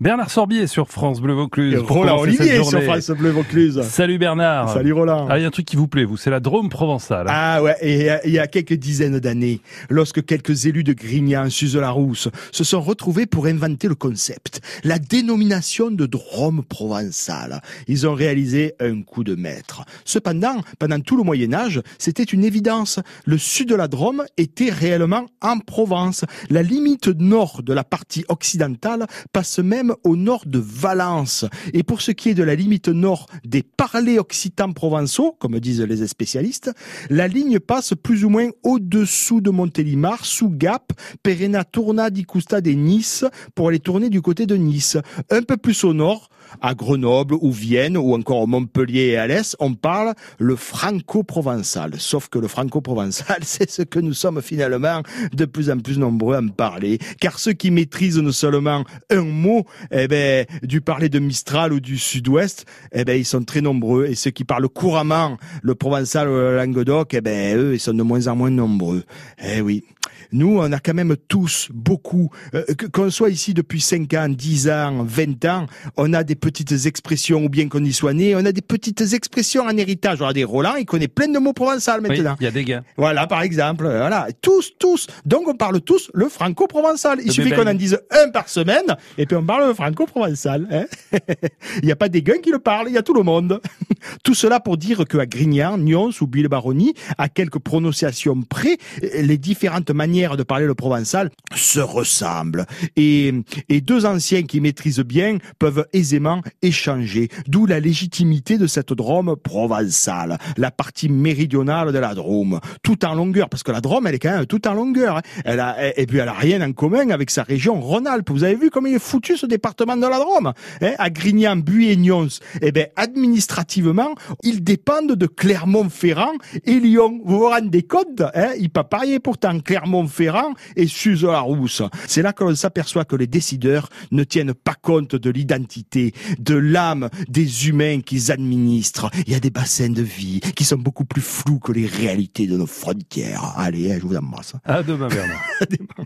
Bernard Sorbier sur France Bleu Vaucluse. Et Roland Olivier sur France Bleu Vaucluse. Salut Bernard. Salut Roland. Ah, il y a un truc qui vous plaît, vous, c'est la Drôme provençale. Ah ouais, et il y a quelques dizaines d'années, lorsque quelques élus de Grignan, Suze la Rousse, se sont retrouvés pour inventer le concept, la dénomination de Drôme provençale. Ils ont réalisé un coup de maître. Cependant, pendant tout le Moyen Âge, c'était une évidence. Le sud de la Drôme était réellement en Provence. La limite nord de la partie occidentale passe même au nord de Valence. Et pour ce qui est de la limite nord des parlers occitans provençaux, comme disent les spécialistes, la ligne passe plus ou moins au-dessous de Montélimar, sous Gap, Perena Tourna di Custa des Nice, pour aller tourner du côté de Nice. Un peu plus au nord, à Grenoble ou Vienne ou encore Montpellier et Alès, on parle le franco-provençal. Sauf que le franco-provençal, c'est ce que nous sommes finalement de plus en plus nombreux à me parler. Car ceux qui maîtrisent seulement un mot, eh ben, du parler de Mistral ou du sud-ouest, eh ben, ils sont très nombreux. Et ceux qui parlent couramment le provençal ou le languedoc, eh ben, eux, ils sont de moins en moins nombreux. Eh oui. Nous, on a quand même tous, beaucoup, euh, qu'on soit ici depuis 5 ans, 10 ans, 20 ans, on a des petites expressions, ou bien qu'on y soit né, on a des petites expressions en héritage. Regardez, Roland, il connaît plein de mots provençal maintenant. Il y a des gars. Voilà, par exemple, voilà. Tous, tous. Donc, on parle tous le franco-provençal. Il suffit qu'on en dise un par semaine, et puis on parle le franco-provençal. Hein il n'y a pas des guns qui le parlent, il y a tout le monde. tout cela pour dire qu'à Grignan, Nyons ou Baronnie, à quelques prononciations près, les différentes manières de parler le provençal se ressemblent. Et, et deux anciens qui maîtrisent bien peuvent aisément échanger. D'où la légitimité de cette Drôme provençale, la partie méridionale de la Drôme, tout en longueur, parce que la Drôme, elle est quand même tout en longueur. Hein. Elle a, et puis elle a rien en commun avec sa région Rhône-Alpes. Vous avez vu comme il est foutu ce département de la Drôme hein À Grignan, Buis et eh ben, administrativement, ils dépendent de Clermont-Ferrand et Lyon. Vous vous rendez compte hein Il peut parier pourtant Clermont Et Suze la Rousse. C'est là que l'on s'aperçoit que les décideurs ne tiennent pas compte de l'identité, de l'âme des humains qu'ils administrent. Il y a des bassins de vie qui sont beaucoup plus flous que les réalités de nos frontières. Allez, hein, je vous embrasse. À demain, Bernard.